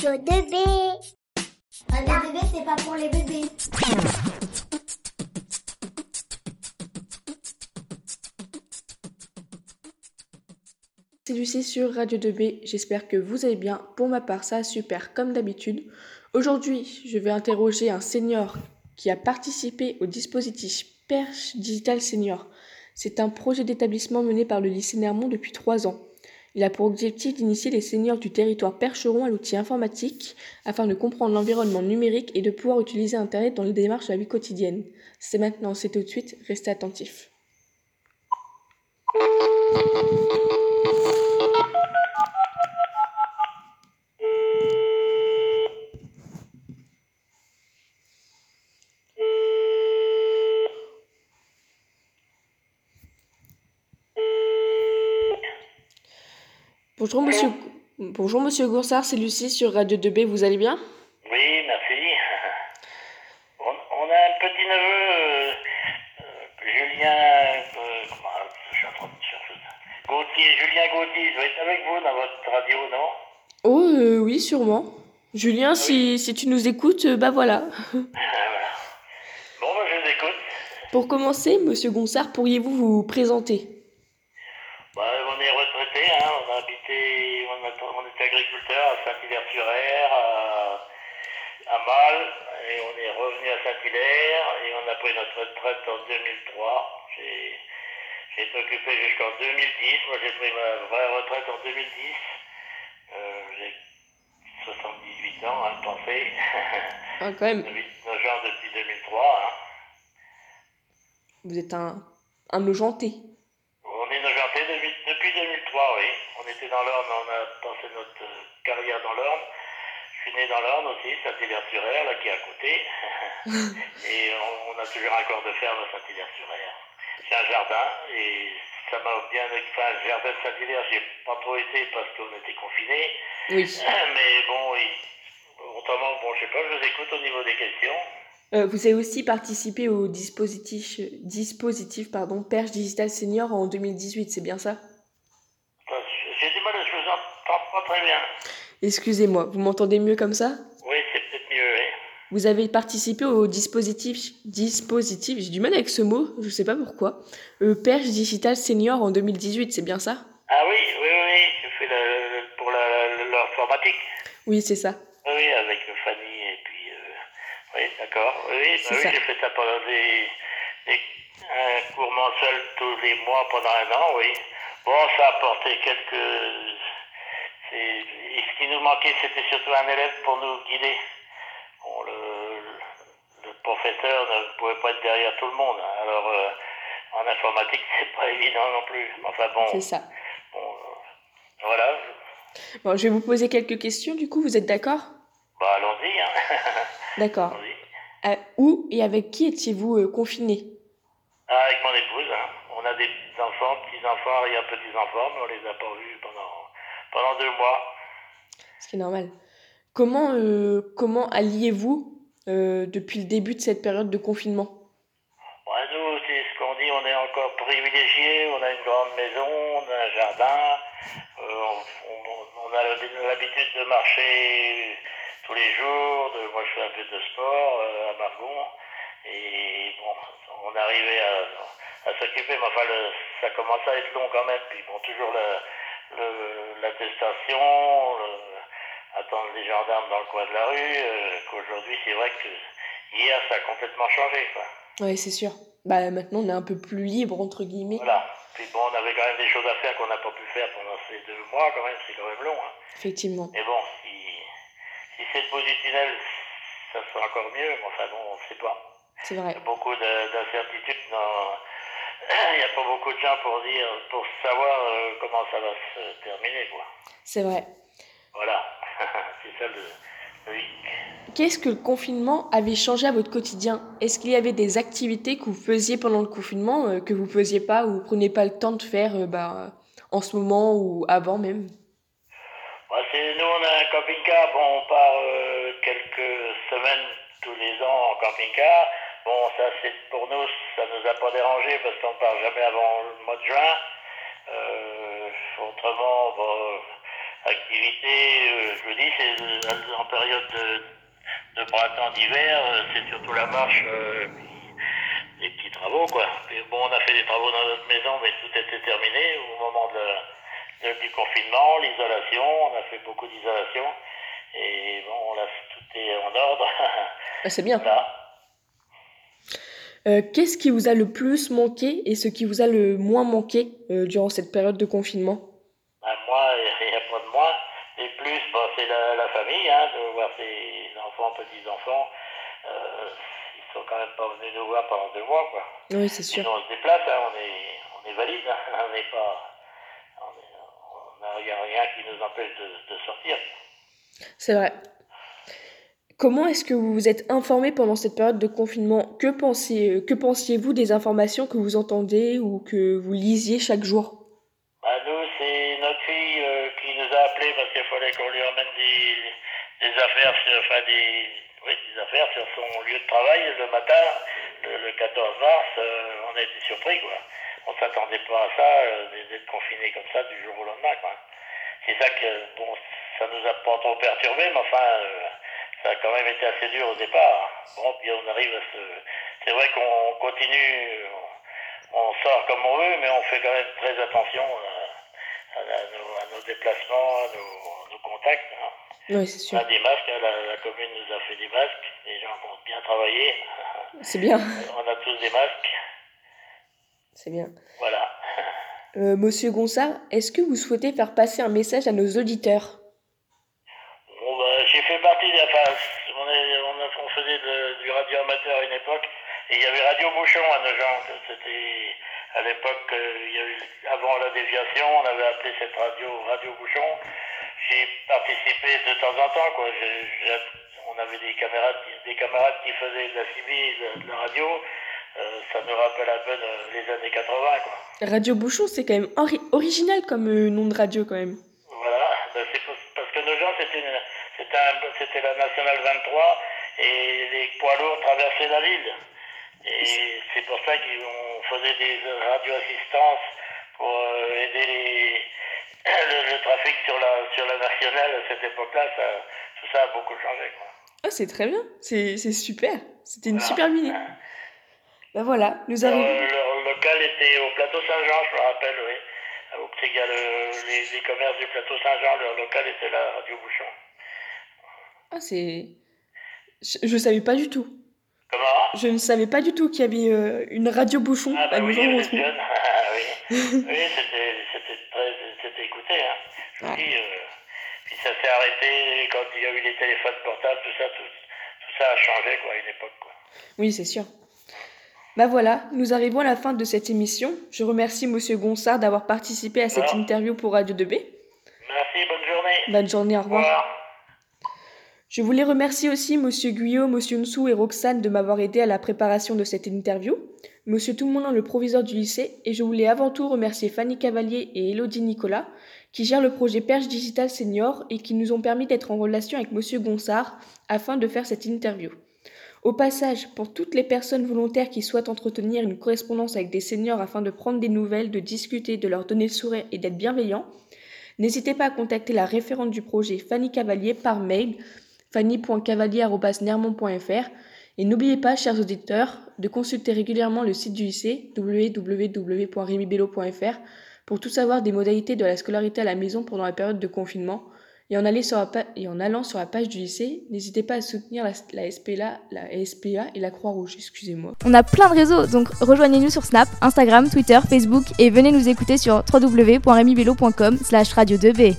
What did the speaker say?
Radio 2B. Radio 2B, c'est pas pour les bébés. C'est Lucie sur Radio 2B, j'espère que vous allez bien. Pour ma part, ça super comme d'habitude. Aujourd'hui, je vais interroger un senior qui a participé au dispositif Perche Digital Senior. C'est un projet d'établissement mené par le lycée Nermont depuis trois ans. Il a pour objectif d'initier les seniors du territoire percheron à l'outil informatique afin de comprendre l'environnement numérique et de pouvoir utiliser Internet dans les démarches de la vie quotidienne. C'est maintenant, c'est tout de suite, restez attentifs. Bonjour monsieur, Bonjour monsieur Goursard, c'est Lucie sur Radio 2B, vous allez bien? Oui, merci. On, on a un petit neveu, euh, euh, Julien, euh, comment, je suis en train de chercher ça. Gauthier, Julien Gauthier, il doit être avec vous dans votre radio, non? Oh euh, oui, sûrement. Julien, si, si tu nous écoutes, euh, bah voilà. Bon, ben, je vous écoute. Pour commencer, monsieur Gonsard, pourriez-vous vous présenter? Bah, hein, on a habité, on, a, on était agriculteur à Saint-Hilaire-sur-Aire, à, à Mal, et on est revenu à Saint-Hilaire, et on a pris notre retraite en 2003. J'ai j'ai été occupé jusqu'en 2010, moi j'ai pris ma vraie retraite en 2010. Euh, j'ai 78 ans, hein, pensez. Ah, quand même, depuis 2003. Hein. vous êtes un, un nojenté. On est nojenté depuis, depuis 2003, oui. On était dans l'Orne, on a passé notre euh, carrière dans l'Orne. Je suis né dans l'Orne aussi, Saint-Hilaire-sur-Aire, là, qui est à côté. et on, on a toujours un corps de ferme à Saint-Hilaire-sur-Aire. C'est un jardin, et ça m'a bien... Enfin, le jardin de Saint-Hilaire, j'y ai pas trop été parce qu'on était confinés. Oui. Mais bon, oui. Autrement, bon, je sais pas, je vous écoute au niveau des questions. Euh, vous avez aussi participé au dispositif, dispositif pardon, Perche Digital Senior en 2018, c'est bien ça? Enfin, J'ai du mal, je vous entends pas très bien. Excusez-moi, vous m'entendez mieux comme ça? Oui, c'est peut-être mieux, oui. Vous avez participé au dispositif, dispositif, j'ai du mal avec ce mot, je sais pas pourquoi, euh, Perche Digital Senior en 2018, c'est bien ça? Ah oui, oui, oui, oui, je fais pour la- le- l'informatique. Oui, c'est ça. Oui, oui, avec Fanny et puis... euh, oui, d'accord. Oui, bah oui j'ai fait ça pendant des, des un cours mensuel tous les mois pendant un an, oui. Bon, ça a apporté quelques... Et ce qui nous manquait, c'était surtout un élève pour nous guider. Bon, le, le professeur ne pouvait pas être derrière tout le monde. hein. Alors, euh, en informatique, c'est pas évident non plus. Enfin bon, C'est ça. bon euh, voilà. Bon, je vais vous poser quelques questions, du coup, vous êtes d'accord? Bah, allons-y, hein. D'accord. Euh, où et avec qui étiez-vous euh, confiné Ah, avec mon épouse, hein. on a des enfants, petits-enfants, rien petits-enfants, mais on les a pas vus pendant, pendant deux mois. Ce qui est normal. Comment, euh, comment alliez-vous euh, depuis le début de cette période de confinement? Ouais, nous, c'est ce qu'on dit, on est encore privilégiés, on a une grande maison, on a un jardin, euh, on, on- on a l'habitude de marcher tous les jours, de, moi je fais un peu de sport euh, à Margon, et bon, on arrivé à, à s'occuper, mais enfin, le- ça commence à être long quand même, puis bon, toujours l'attestation, attendre les gendarmes dans le coin de la rue, euh, qu'aujourd'hui, c'est vrai que hier, ça a complètement changé, quoi. Oui, c'est sûr. Bah, maintenant, on est un peu plus libre, entre guillemets. Voilà. Puis bon, on avait quand même des choses à faire qu'on n'a pas pu faire pendant ces deux mois, quand même, c'est quand même long. Hein. Effectivement. Mais bon, tunnel, ça sera encore mieux, mais enfin bon, on ne sait pas. C'est Il vrai. y a beaucoup de- d'incertitudes. Il n'y a pas beaucoup de gens pour dire, pour savoir euh, comment ça va se terminer, quoi. C'est vrai. Voilà. c'est ça le. Qu'est-ce que le confinement avait changé à votre quotidien? Est-ce qu'il y avait des activités que vous faisiez pendant le confinement euh, que vous faisiez pas ou vous preniez pas le temps de faire euh, bah, en ce moment ou avant même Ouais, c'est- nous, on a un camping-car. Bon, on part euh, quelques semaines tous les ans en camping-car. Bon, ça, c'est pour nous, ça nous a pas dérangé parce qu'on part jamais avant le mois de juin. Euh, autrement, bon, activité, euh, je vous dis, c'est en période de, de printemps, d'hiver, c'est surtout la marche, des petits travaux, quoi. bon, on a fait des travaux dans notre maison, mais tout était terminé au moment de, du confinement, l'isolation, on a fait beaucoup d'isolation. Et bon, là, tout est en ordre. Ah, c'est bien. Euh, qu'est-ce qui vous a le plus manqué et ce qui vous a le moins manqué euh, durant cette période de confinement? Ben, Moi, il n'y a pas de moi. Et plus, c'est la, famille, hein, de voir ses enfants, petits-enfants. Euh, ils sont quand même pas venus nous voir pendant deux mois. Quoi. Oui, c'est sûr. on se déplace, hein, on, est, on est valide, hein, on n'est pas. Il n'y a rien qui nous empêche de, de sortir. C'est vrai. Comment est-ce que vous vous êtes informé pendant cette période de confinement? Que, pensiez, que pensiez-vous des informations que vous entendez ou que vous lisiez chaque jour? Bah Nous, c'est notre fille euh, qui nous a appelés parce qu'il fallait qu'on lui emmène des, des affaires, enfin des, oui, des affaires sur son lieu de travail le matin, le, 14 mars. Euh, on a été surpris, quoi. On ne s'attendait pas à ça, euh, d'être confiné comme ça du jour au lendemain. C'est ça que, bon, ça nous a pas trop perturbé, mais enfin, euh, ça a quand même été assez dur au départ. Bon, puis on arrive à se. C'est vrai qu'on continue, on, sort comme on veut, mais on fait quand même très attention à, nos, déplacements, à nos, contacts. Hein. Oui, c'est sûr. On a des masques, hein, la, commune nous a fait des masques, les gens ont bien travaillé. C'est bien. On a tous des masques. C'est bien. Voilà. Euh, Monsieur Gonsard, est-ce que vous souhaitez faire passer un message à nos auditeurs? Bah, J'ai fait partie, enfin, on, on, faisait du radio amateur à une époque, et il y avait Radio Bouchon à nos gens. C'était à l'époque, euh, avant la déviation, on avait appelé cette radio Radio Bouchon. J'ai participé de temps en temps, quoi. on avait des camarades, des camarades qui faisaient de la civile, de la radio. Euh, ça me rappelle un peu les années 80. Quoi. Radio Bouchon, c'est quand même original comme euh, nom de radio quand même. Voilà, ben, parce que nos gens, c'était la Nationale 23 et les poids lourds traversaient la ville. Et c'est pour ça qu'on faisait des radio-assistances pour euh, aider les, le, trafic sur la, sur la nationale à cette époque-là. tout ça a beaucoup changé. Quoi. Ah, c'est très bien, c'est super. C'était une super mini. Ben voilà, nous arrivons. Le, local était au plateau Saint-Jean, je me rappelle, oui. Au petit gars, les, les, commerces du plateau Saint-Jean, leur local était la Radio Bouchon. Ah, c'est. Je, ne savais pas du tout. Comment? Je ne savais pas du tout qu'il y avait euh, une radio bouchon ah, bah à oui, Jeune. oui, oui c'était très écouté. Hein. Je dis, euh, puis ça s'est arrêté quand il y a eu les téléphones portables, tout ça, tout, tout ça a changé quoi, à une époque. Quoi. Oui, c'est sûr. Bah voilà, nous arrivons à la fin de cette émission. Je remercie Monsieur Gonsard d'avoir participé à cette interview pour Radio 2B. Merci, bonne journée. Bonne journée, au revoir. Je voulais remercier aussi Monsieur Guyot, Monsieur Nsou et Roxane de m'avoir aidé à la préparation de cette interview, Monsieur Tout-le-Monde, le proviseur du lycée, et je voulais avant tout remercier Fanny Cavalier et Elodie Nicolas, qui gèrent le projet Perche Digital Senior et qui nous ont permis d'être en relation avec Monsieur Gonsard afin de faire cette interview. Au passage, pour toutes les personnes volontaires qui souhaitent entretenir une correspondance avec des seniors afin de prendre des nouvelles, de discuter, de leur donner le sourire et d'être bienveillants, n'hésitez pas à contacter la référente du projet Fanny Cavalier par mail fanny.cavalier.nermont.fr et n'oubliez pas, chers auditeurs, de consulter régulièrement le site du lycée www.remibello.fr pour tout savoir des modalités de la scolarité à la maison pendant la période de confinement et en, allant sur la page du lycée, n'hésitez pas à soutenir la, SPA, et la Croix-Rouge, excusez-moi. On a plein de réseaux, donc rejoignez-nous sur Snap, Instagram, Twitter, Facebook et venez nous écouter sur www.remibello.com slash radio2b.